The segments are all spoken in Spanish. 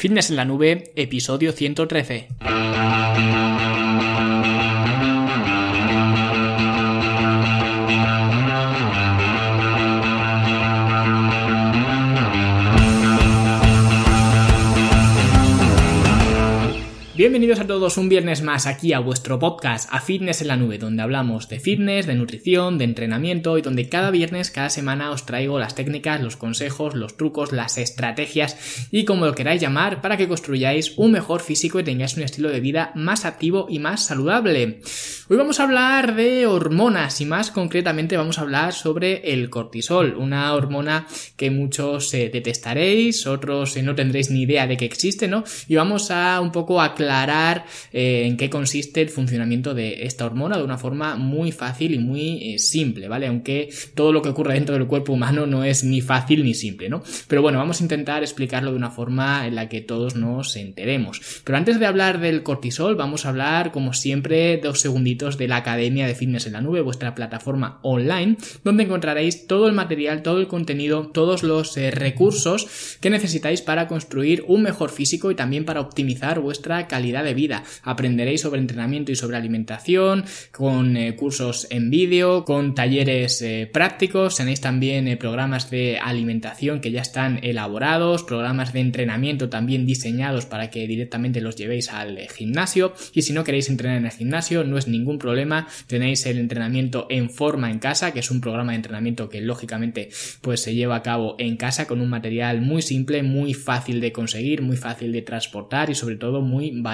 Fitness en la Nube, episodio 113. Bienvenidos a todos un viernes más aquí a vuestro podcast A Fitness en la Nube, donde hablamos de fitness, de nutrición, de entrenamiento y donde cada viernes, cada semana os traigo las técnicas, los consejos, los trucos, las estrategias y como lo queráis llamar para que construyáis un mejor físico y tengáis un estilo de vida más activo y más saludable. Hoy vamos a hablar de hormonas y más concretamente vamos a hablar sobre el cortisol, una hormona que muchos eh, detestaréis, otros eh, no tendréis ni idea de que existe, ¿no? Y vamos a un poco aclarar aclarar eh, en qué consiste el funcionamiento de esta hormona de una forma muy fácil y muy eh, simple, ¿vale? Aunque todo lo que ocurre dentro del cuerpo humano no es ni fácil ni simple, ¿no? Pero bueno, vamos a intentar explicarlo de una forma en la que todos nos enteremos. Pero antes de hablar del cortisol, vamos a hablar, como siempre, dos segunditos de la Academia de Fitness en la Nube, vuestra plataforma online, donde encontraréis todo el material, todo el contenido, todos los eh, recursos que necesitáis para construir un mejor físico y también para optimizar vuestra calidad de vida. Aprenderéis sobre entrenamiento y sobre alimentación, con eh, cursos en vídeo, con talleres eh, prácticos, tenéis también eh, programas de alimentación que ya están elaborados, programas de entrenamiento también diseñados para que directamente los llevéis al gimnasio y si no queréis entrenar en el gimnasio no es ningún problema, tenéis el entrenamiento en forma en casa, que es un programa de entrenamiento que lógicamente pues se lleva a cabo en casa con un material muy simple, muy fácil de conseguir, muy fácil de transportar y sobre todo muy barato.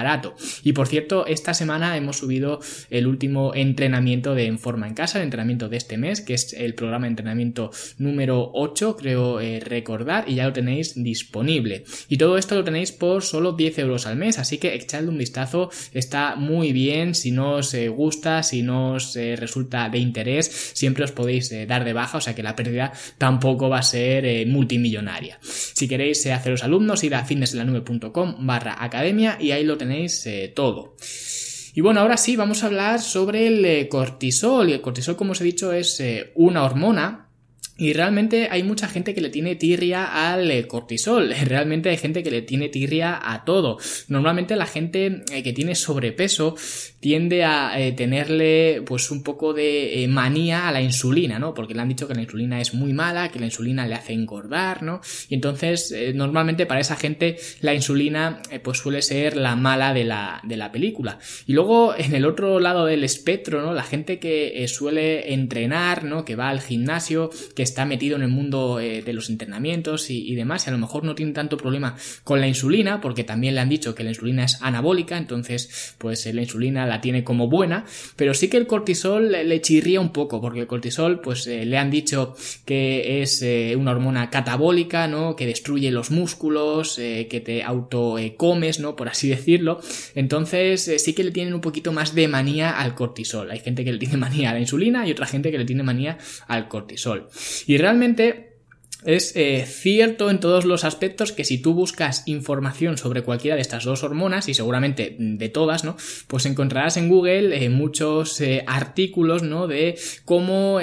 Y por cierto, esta semana hemos subido el último entrenamiento de En Forma en Casa, el entrenamiento de este mes, que es el programa de entrenamiento número 8, creo eh, recordar, y ya lo tenéis disponible. Y todo esto lo tenéis por solo 10 euros al mes, así que echadle un vistazo, está muy bien, si no os eh, gusta, si no os eh, resulta de interés, siempre os podéis dar de baja, o sea que la pérdida tampoco va a ser multimillonaria. Si queréis haceros alumnos, id a fitnesslanube.com barra academia y ahí lo tenéis eh, todo. Y bueno, ahora sí, vamos a hablar sobre el eh, cortisol. Y el cortisol, como os he dicho, es eh, una hormona y realmente hay mucha gente que le tiene tirria al cortisol, realmente hay gente que le tiene tirria a todo. Normalmente la gente que tiene sobrepeso tiende a eh, tenerle pues un poco de manía a la insulina, ¿no? Porque le han dicho que la insulina es muy mala, que la insulina le hace engordar, ¿no? Y entonces normalmente para esa gente la insulina pues suele ser la mala de la, de la película. Y luego en el otro lado del espectro, ¿no? La gente que suele entrenar, ¿no? Que va al gimnasio, que está metido en el mundo eh, de los entrenamientos y, demás, y a lo mejor no tiene tanto problema con la insulina, porque también le han dicho que la insulina es anabólica, entonces pues eh, la insulina la tiene como buena, pero sí que el cortisol le, chirría un poco, porque el cortisol pues eh, le han dicho que es una hormona catabólica, ¿no? Que destruye los músculos, que te auto comes, ¿no? Por así decirlo. Entonces sí que le tienen un poquito más de manía al cortisol. Hay gente que le tiene manía a la insulina y otra gente que le tiene manía al cortisol. Y realmente es eh, cierto en todos los aspectos que si tú buscas información sobre cualquiera de estas dos hormonas, y seguramente de todas, ¿no? Pues encontrarás en Google eh, muchos eh, artículos, ¿no? De cómo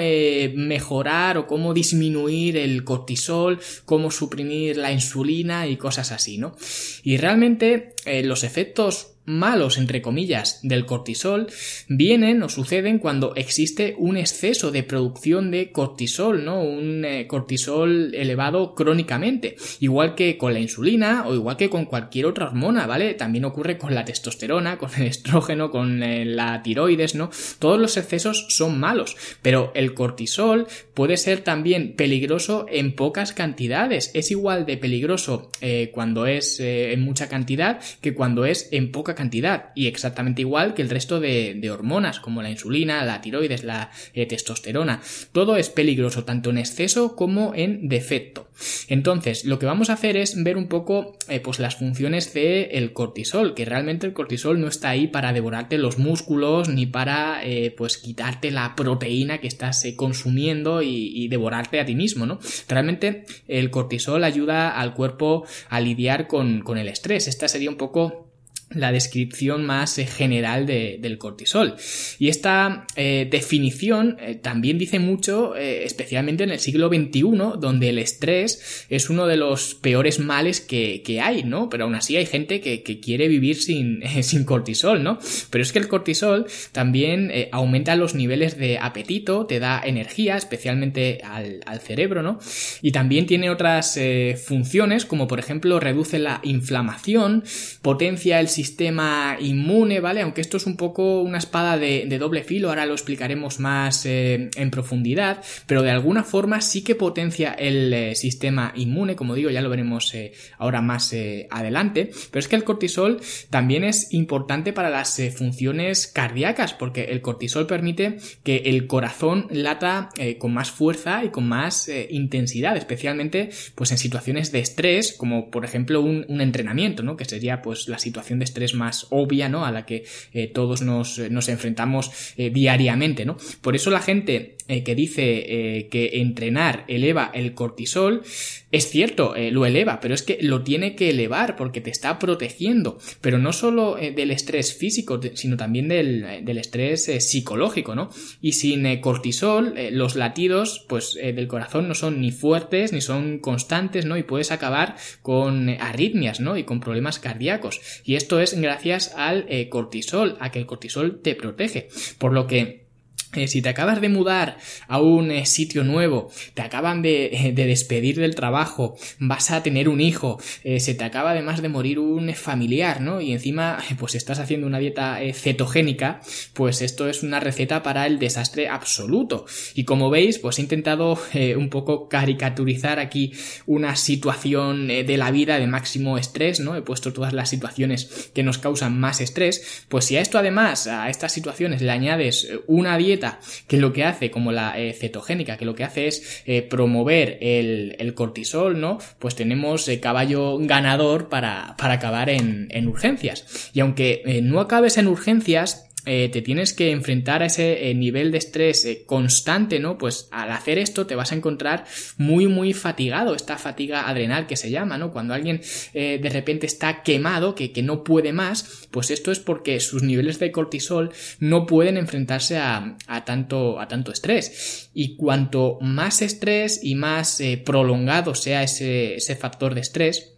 mejorar o cómo disminuir el cortisol, cómo suprimir la insulina y cosas así, ¿no? Y realmente los efectos malos, entre comillas, del cortisol vienen o suceden cuando existe un exceso de producción de cortisol, ¿no? Un eh, cortisol elevado crónicamente. Igual que con la insulina o igual que con cualquier otra hormona, ¿vale? También ocurre con la testosterona, con el estrógeno, con eh, la tiroides, ¿no? Todos los excesos son malos, pero el cortisol puede ser también peligroso en pocas cantidades. Es igual de peligroso eh, cuando es en mucha cantidad que cuando es en poca cantidad y exactamente igual que el resto de, hormonas como la insulina, la tiroides, la eh, testosterona. Todo es peligroso tanto en exceso como en defecto. Entonces, lo que vamos a hacer es ver un poco eh, pues las funciones del cortisol, que realmente el cortisol no está ahí para devorarte los músculos ni para eh, pues quitarte la proteína que estás consumiendo y, devorarte a ti mismo, ¿no? Realmente el cortisol ayuda al cuerpo a lidiar con, con el estrés. Esta sería un poco la descripción más eh, general del cortisol. Y esta eh, definición eh, también dice mucho, especialmente en el siglo XXI, donde el estrés es uno de los peores males que, hay, ¿no? Pero aún así hay gente que, quiere vivir sin, sin, cortisol, ¿no? Pero es que el cortisol también aumenta los niveles de apetito, te da energía, especialmente al, al cerebro, ¿no? Y también tiene otras funciones, como por ejemplo reduce la inflamación, potencia el sistema inmune, ¿vale? Aunque esto es un poco una espada de, doble filo, ahora lo explicaremos más eh, en profundidad, pero de alguna forma sí que potencia el eh, sistema inmune, como digo, ya lo veremos eh, ahora más adelante, pero es que el cortisol también es importante para las funciones cardíacas, porque el cortisol permite que el corazón lata con más fuerza y con más intensidad, especialmente pues en situaciones de estrés, como por ejemplo un, un entrenamiento, ¿no? Que sería pues la situación de estrés más obvia, ¿no? A la que eh, todos nos, nos enfrentamos eh, diariamente, ¿no? Por eso la gente eh, que dice eh, que entrenar eleva el cortisol, es cierto, eh, lo eleva, pero es que lo tiene que elevar porque te está protegiendo, pero no solo del estrés físico, sino también del, del estrés psicológico, ¿no? Y sin cortisol, los latidos, pues, del corazón no son ni fuertes ni son constantes, ¿no? Y puedes acabar con arritmias, ¿no? Y con problemas cardíacos. Y esto es gracias al cortisol, a que el cortisol te protege. Por lo que eh, si te acabas de mudar a un eh, sitio nuevo, te acaban de, despedir del trabajo, vas a tener un hijo, eh, se te acaba además de morir un familiar, ¿no? Y encima, pues estás haciendo una dieta cetogénica, pues esto es una receta para el desastre absoluto. Y como veis, pues he intentado un poco caricaturizar aquí una situación de la vida de máximo estrés, ¿no? He puesto todas las situaciones que nos causan más estrés, pues si a esto además, a estas situaciones le añades una dieta que lo que hace, como la eh, cetogénica, que lo que hace es eh, promover el, cortisol, ¿no? Pues tenemos eh, caballo ganador para, acabar en, en urgencias. Y aunque no acabes en urgencias, eh, te tienes que enfrentar a ese eh, nivel de estrés eh, constante, ¿no? Pues al hacer esto te vas a encontrar muy, muy fatigado, esta fatiga adrenal que se llama, ¿no? Cuando alguien de repente está quemado, que, que, no puede más, pues esto es porque sus niveles de cortisol no pueden enfrentarse a, a tanto, a tanto estrés. Y cuanto más estrés y más prolongado sea ese, ese factor de estrés,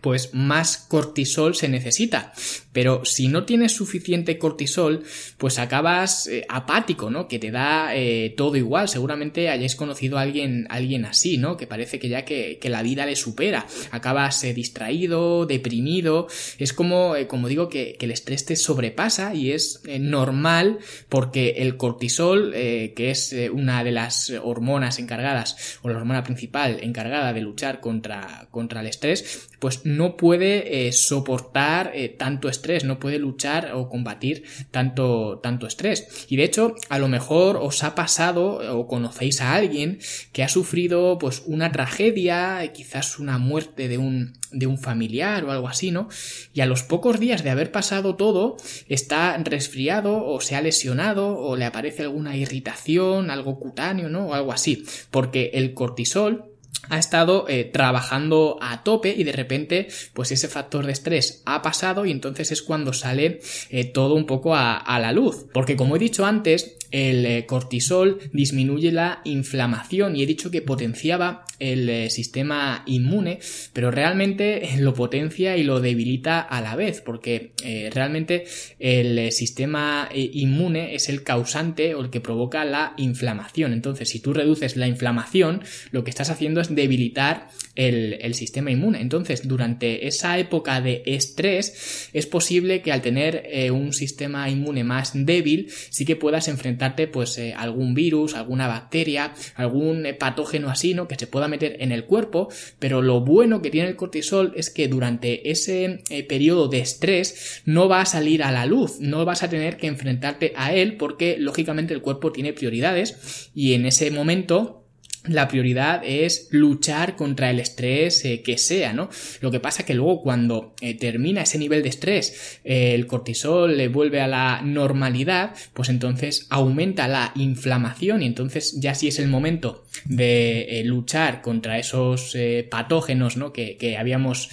pues más cortisol se necesita. Pero si no tienes suficiente cortisol, pues acabas eh, apático, ¿no? Que te da eh, todo igual. Seguramente hayáis conocido a alguien, alguien así, ¿no? Que parece que ya que, la vida le supera. Acabas eh, distraído, deprimido. Es como, como digo, que, que, el estrés te sobrepasa y es normal porque el cortisol, que es una de las hormonas encargadas, o la hormona principal encargada de luchar contra, contra el estrés, pues no puede soportar tanto estrés no puede luchar o combatir tanto, tanto estrés. Y de hecho, a lo mejor os ha pasado o conocéis a alguien que ha sufrido pues una tragedia, quizás una muerte de un, de un familiar o algo así, ¿no? Y a los pocos días de haber pasado todo, está resfriado o se ha lesionado o le aparece alguna irritación, algo cutáneo, ¿no? O algo así. Porque el cortisol ha estado eh, trabajando a tope y de repente pues ese factor de estrés ha pasado y entonces es cuando sale eh, todo un poco a, a, la luz porque como he dicho antes el eh, cortisol disminuye la inflamación y he dicho que potenciaba el sistema inmune, pero realmente lo potencia y lo debilita a la vez, porque realmente el sistema inmune es el causante o el que provoca la inflamación. Entonces, si tú reduces la inflamación, lo que estás haciendo es debilitar el, sistema inmune. Entonces, durante esa época de estrés, es posible que al tener un sistema inmune más débil, sí que puedas enfrentar pues eh, algún virus, alguna bacteria, algún eh, patógeno así, ¿no? Que se pueda meter en el cuerpo, pero lo bueno que tiene el cortisol es que durante ese eh, periodo de estrés no va a salir a la luz, no vas a tener que enfrentarte a él porque lógicamente el cuerpo tiene prioridades y en ese momento la prioridad es luchar contra el estrés eh, que sea, ¿no? Lo que pasa que luego cuando eh, termina ese nivel de estrés, eh, el cortisol le vuelve a la normalidad, pues entonces aumenta la inflamación y entonces ya sí es el momento de luchar contra esos patógenos, ¿no? Que, que habíamos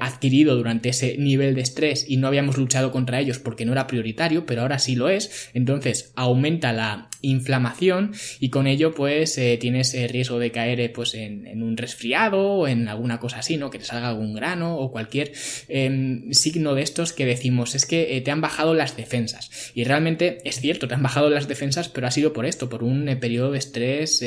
adquirido durante ese nivel de estrés y no habíamos luchado contra ellos porque no era prioritario, pero ahora sí lo es, entonces aumenta la inflamación y con ello pues tienes riesgo de caer eh, pues en, un resfriado o en alguna cosa así, ¿no? Que te salga algún grano o cualquier em, signo de estos que decimos es que eh, te han bajado las defensas. Y realmente es cierto, te han bajado las defensas, pero ha sido por esto, por un eh, periodo de estrés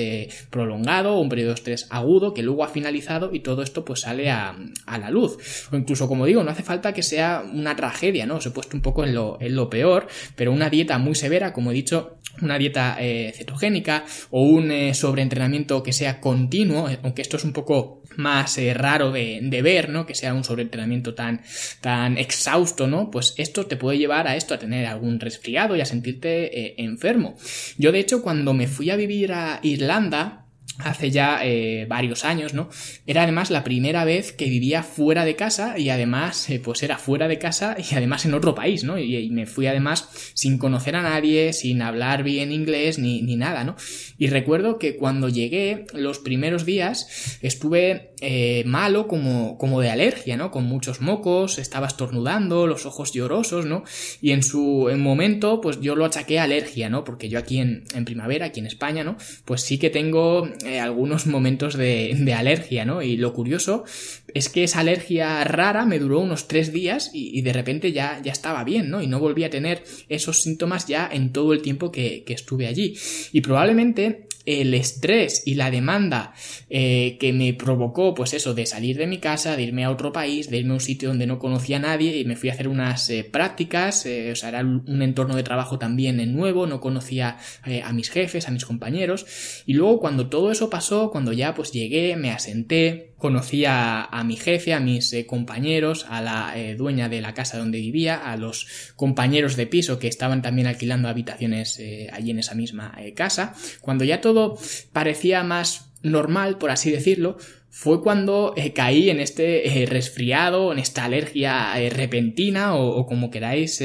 prolongado o un periodo de estrés agudo que luego ha finalizado y todo esto pues sale a, la luz. O incluso, como digo, no hace falta que sea una tragedia, ¿no? Os he puesto un poco en lo, en lo peor, pero una dieta muy severa, como he dicho, una dieta cetogénica o un sobreentrenamiento que sea continuo, eh, aunque esto es un poco más eh, raro de, ver, ¿no? Que sea un sobreentrenamiento tan, tan exhausto, ¿no? Pues esto te puede llevar a esto, a tener algún resfriado y a sentirte eh, enfermo. Yo, de hecho, cuando me fui a vivir a Irlanda, hace ya eh, varios años, ¿no? Era además la primera vez que vivía fuera de casa y además, eh, pues era fuera de casa y además en otro país, ¿no? Y, me fui además sin conocer a nadie, sin hablar bien inglés ni, ni nada, ¿no? Y recuerdo que cuando llegué los primeros días estuve eh, malo como, como de alergia, ¿no? Con muchos mocos, estaba estornudando, los ojos llorosos, ¿no? Y en su momento, pues yo lo achaqué a alergia, ¿no? Porque yo aquí en, en primavera, aquí en España, ¿no? Pues sí que tengo eh, algunos momentos de, de, alergia, ¿no? Y lo curioso es que esa alergia rara me duró unos tres días y, de repente ya, ya estaba bien, ¿no? Y no volví a tener esos síntomas ya en todo el tiempo que, que estuve allí. Y probablemente el estrés y la demanda eh, que me provocó, pues eso, de salir de mi casa, de irme a otro país, de irme a un sitio donde no conocía a nadie y me fui a hacer unas eh, prácticas, eh, o sea, era un entorno de trabajo también nuevo, no conocía a mis jefes, a mis compañeros. Y luego cuando todo eso pasó, cuando ya pues llegué, me asenté, conocí a, mi jefe, a mis eh, compañeros, a la eh, dueña de la casa donde vivía, a los compañeros de piso que estaban también alquilando habitaciones eh, allí en esa misma casa. Cuando ya todo parecía más normal, por así decirlo, fue cuando eh, caí en este eh, resfriado, en esta alergia eh, repentina o, como queráis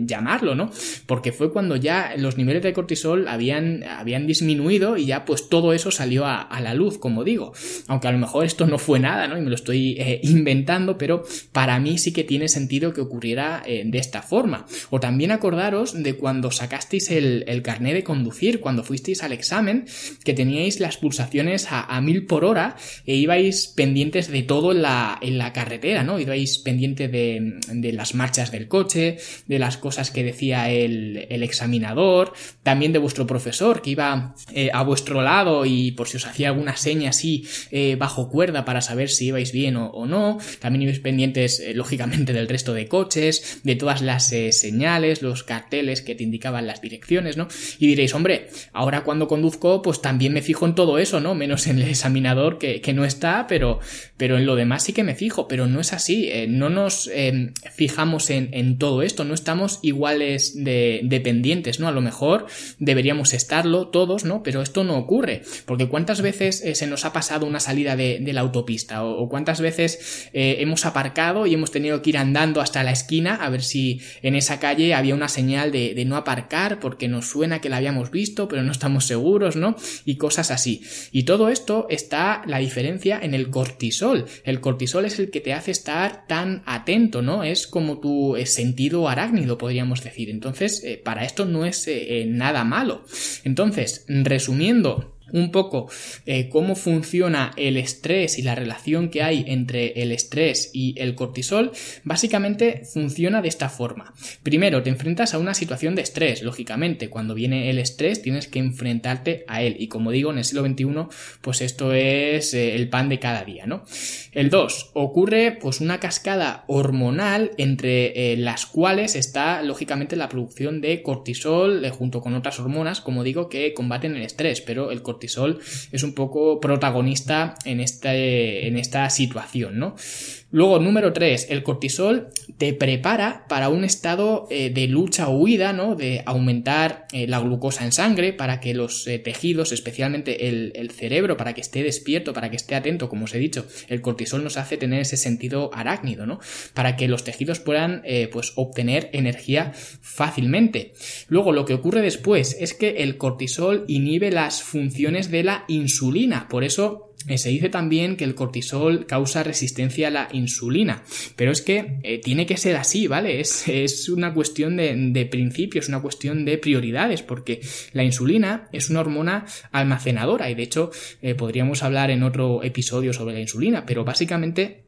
llamarlo, ¿no? Porque fue cuando ya los niveles de cortisol habían, habían disminuido y ya pues todo eso salió a, la luz, como digo. Aunque a lo mejor esto no fue nada, ¿no? Y me lo estoy inventando, pero para mí sí que tiene sentido que ocurriera de esta forma. O también acordaros de cuando sacasteis el, el carné de conducir, cuando fuisteis al examen, que teníais las pulsaciones a, a mil por hora e ibais pendientes de todo en la, en la carretera, ¿no? Ibais pendiente de, de, las marchas del coche, de las cosas que decía el, el examinador, también de vuestro profesor que iba eh, a vuestro lado y por si os hacía alguna seña así eh, bajo cuerda para saber si ibais bien o, no. También ibais pendientes, eh, lógicamente, del resto de coches, de todas las señales, los carteles que te indicaban las direcciones, ¿no? Y diréis, hombre, ahora cuando conduzco, pues también me fijo en todo eso, ¿no? Menos en el examinador que, que no está, pero, pero en lo demás sí que me fijo, pero no es así, eh, no nos eh, fijamos en, todo esto, no estamos iguales de dependientes, ¿no? A lo mejor deberíamos estarlo todos, ¿no? Pero esto no ocurre, porque cuántas veces eh, se nos ha pasado una salida de, la autopista o, cuántas veces hemos aparcado y hemos tenido que ir andando hasta la esquina a ver si en esa calle había una señal de, de no aparcar porque nos suena que la habíamos visto, pero no estamos seguros, ¿no? Y cosas así. Y todo esto está la diferencia en el cortisol. El cortisol es el que te hace estar tan atento, ¿no? Es como tu eh, sentido arácnido, podríamos decir. Entonces, eh, para esto no es eh, nada malo. Entonces, resumiendo, un poco eh, cómo funciona el estrés y la relación que hay entre el estrés y el cortisol, básicamente funciona de esta forma. Primero, te enfrentas a una situación de estrés, lógicamente. Cuando viene el estrés tienes que enfrentarte a él. Y como digo, en el siglo XXI, pues esto es eh, el pan de cada día, ¿no? El 2. Ocurre pues una cascada hormonal entre eh, las cuales está, lógicamente, la producción de cortisol junto con otras hormonas, como digo, que combaten el estrés, pero el cortisol cortisol es un poco protagonista en, este, en esta situación, ¿no? Luego, número 3, el cortisol te prepara para un estado eh, de lucha o huida, ¿no? De aumentar eh, la glucosa en sangre para que los eh, tejidos, especialmente el, el, cerebro, para que esté despierto, para que esté atento, como os he dicho, el cortisol nos hace tener ese sentido arácnido, ¿no? Para que los tejidos puedan, pues, obtener energía fácilmente. Luego, lo que ocurre después es que el cortisol inhibe las funciones de la insulina, por eso eh, se dice también que el cortisol causa resistencia a la insulina, pero es que eh, tiene que ser así, ¿vale? Es, una cuestión de, de, principios, una cuestión de prioridades, porque la insulina es una hormona almacenadora. Y de hecho eh, podríamos hablar en otro episodio sobre la insulina, pero básicamente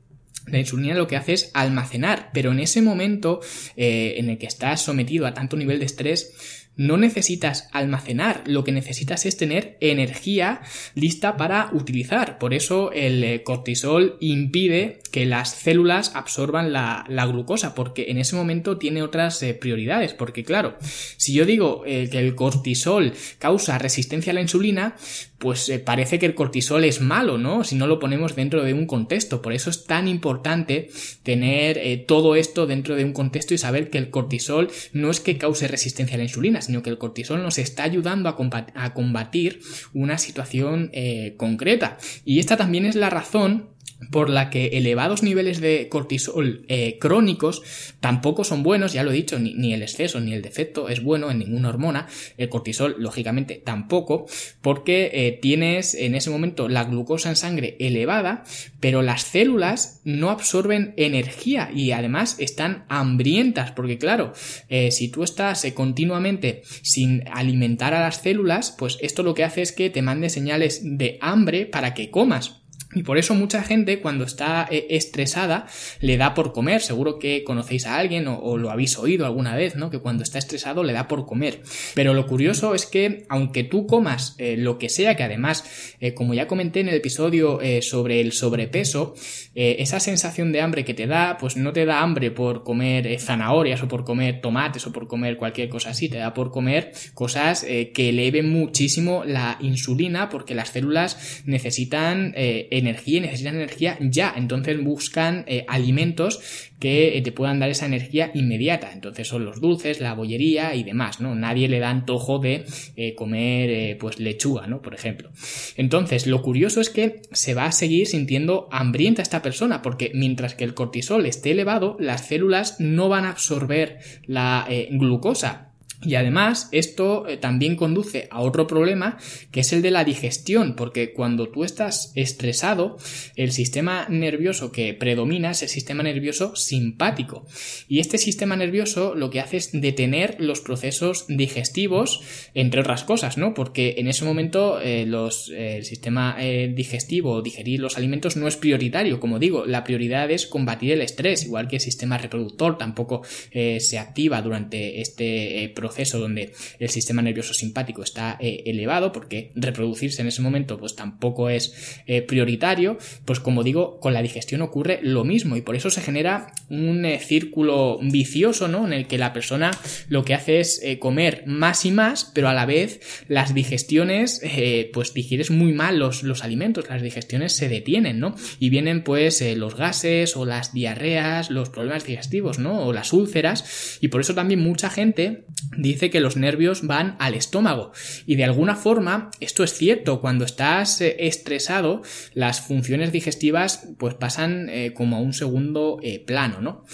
la insulina lo que hace es almacenar, pero en ese momento en el que estás sometido a tanto nivel de estrés, no necesitas almacenar, lo que necesitas es tener energía lista para utilizar. Por eso el eh, cortisol impide que las células absorban la, glucosa, porque en ese momento tiene otras eh, prioridades. Porque claro, si yo digo eh, que el cortisol causa resistencia a la insulina, pues parece que el cortisol es malo, ¿no? Si no lo ponemos dentro de un contexto. Por eso es tan importante tener todo esto dentro de un contexto y saber que el cortisol no es que cause resistencia a la insulina, sino que el cortisol nos está ayudando a, combatir una situación eh, concreta. Y esta también es la razón por la que elevados niveles de cortisol eh, crónicos tampoco son buenos, ya lo he dicho, ni, el exceso ni el defecto es bueno en ninguna hormona, el cortisol lógicamente tampoco, porque eh, tienes en ese momento la glucosa en sangre elevada, pero las células no absorben energía y además están hambrientas, porque claro, eh, si tú estás continuamente sin alimentar a las células, pues esto lo que hace es que te mande señales de hambre para que comas. Y por eso mucha gente cuando está eh, estresada le da por comer. Seguro que conocéis a alguien o, lo habéis oído alguna vez, ¿no? Que cuando está estresado le da por comer. Pero lo curioso es que aunque tú comas eh, lo que sea, que además, eh, como ya comenté en el episodio sobre el sobrepeso, esa sensación de hambre que te da, pues no te da hambre por comer zanahorias o por comer tomates o por comer cualquier cosa así, te da por comer cosas que eleven muchísimo la insulina porque las células necesitan energía y necesitan energía ya. Entonces buscan eh, alimentos que eh, te puedan dar esa energía inmediata. Entonces son los dulces, la bollería y demás, ¿no? Nadie le da antojo de eh, comer pues lechuga, ¿no? Por ejemplo. Entonces, lo curioso es que se va a seguir sintiendo hambrienta esta persona, porque mientras que el cortisol esté elevado, las células no van a absorber la glucosa y además, esto eh, también conduce a otro problema, que es el de la digestión, porque cuando tú estás estresado, el sistema nervioso que predomina es el sistema nervioso simpático. Y este sistema nervioso lo que hace es detener los procesos digestivos, entre otras cosas, ¿no? Porque en ese momento eh, los, eh, el sistema digestivo, digerir los alimentos, no es prioritario. Como digo, la prioridad es combatir el estrés, igual que el sistema reproductor tampoco se activa durante este proceso donde el sistema nervioso simpático está eh, elevado, porque reproducirse en ese momento pues tampoco es eh, prioritario, pues como digo, con la digestión ocurre lo mismo y por eso se genera un eh, círculo vicioso, ¿no? En el que la persona lo que hace es comer más y más, pero a la vez las digestiones, pues digieres muy mal los, los alimentos, las digestiones se detienen, ¿no? Y vienen pues los gases o las diarreas, los problemas digestivos, ¿no? O las úlceras, y por eso también mucha gente dice que los nervios van al estómago. Y de alguna forma, esto es cierto, cuando estás eh, estresado, las funciones digestivas pues pasan eh, como a un segundo eh, plano, ¿no?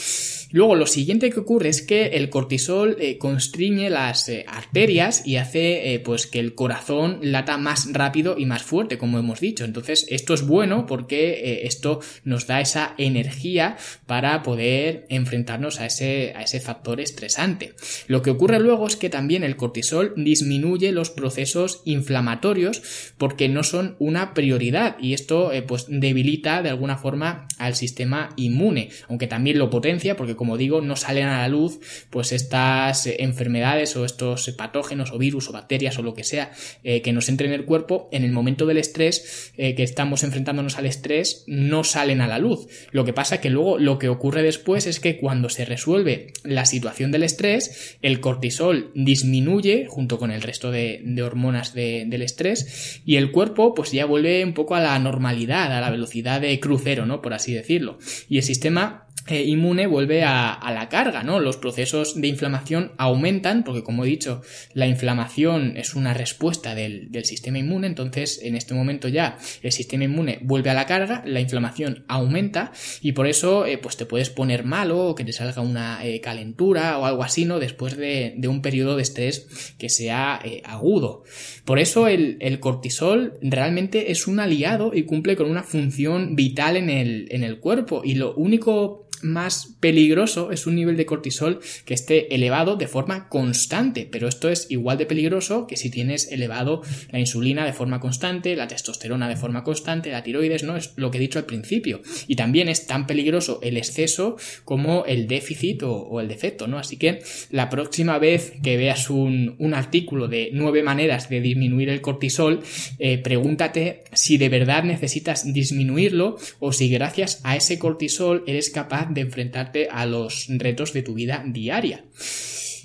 Luego, lo siguiente que ocurre es que el cortisol constriñe las arterias y hace pues que el corazón lata más rápido y más fuerte, como hemos dicho. Entonces, esto es bueno porque esto nos da esa energía para poder enfrentarnos a ese, a ese factor estresante. Lo que ocurre luego es que también el cortisol disminuye los procesos inflamatorios porque no son una prioridad y esto eh, pues debilita de alguna forma al sistema inmune, aunque también lo potencia porque como digo, no salen a la luz pues estas enfermedades o estos patógenos o virus o bacterias o lo que sea eh, que nos entre en el cuerpo en el momento del estrés eh, que estamos enfrentándonos al estrés no salen a la luz. Lo que pasa que luego lo que ocurre después es que cuando se resuelve la situación del estrés, el cortisol disminuye junto con el resto de, hormonas del estrés y el cuerpo pues ya vuelve un poco a la normalidad, a la velocidad de crucero, ¿no? Por así decirlo. Y el sistema eh, inmune vuelve a, la carga, ¿no? Los procesos de inflamación aumentan, porque como he dicho, la inflamación es una respuesta del, sistema inmune, entonces en este momento ya el sistema inmune vuelve a la carga, la inflamación aumenta y por eso eh, pues te puedes poner malo o que te salga una eh, calentura o algo así, ¿no? Después de, un periodo de estrés que sea agudo. Por eso el, cortisol realmente es un aliado y cumple con una función vital en el cuerpo y lo único más peligroso es un nivel de cortisol que esté elevado de forma constante, pero esto es igual de peligroso que si tienes elevado la insulina de forma constante, la testosterona de forma constante, la tiroides, ¿no? Es lo que he dicho al principio. Y también es tan peligroso el exceso como el déficit o, el defecto, ¿no? Así que la próxima vez que veas un, artículo de nueve maneras de disminuir el cortisol, eh, pregúntate si de verdad necesitas disminuirlo o si gracias a ese cortisol eres capaz de enfrentarte a los retos de tu vida diaria.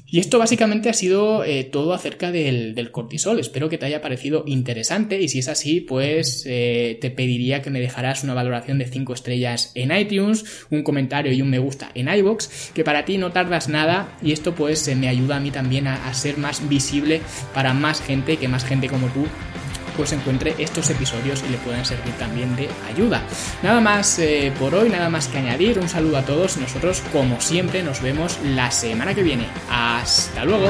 Y esto básicamente ha sido eh, todo acerca del, cortisol. Espero que te haya parecido interesante y si es así, pues eh, te pediría que me dejaras una valoración de 5 estrellas en iTunes, un comentario y un me gusta en iBox, que para ti no tardas nada y esto pues eh, me ayuda a mí también a ser más visible para más gente, que más gente como tú pues encuentre estos episodios y le puedan servir también de ayuda. Nada más eh, por hoy, nada más que añadir. Un saludo a todos. Nosotros, como siempre, nos vemos la semana que viene. Hasta luego.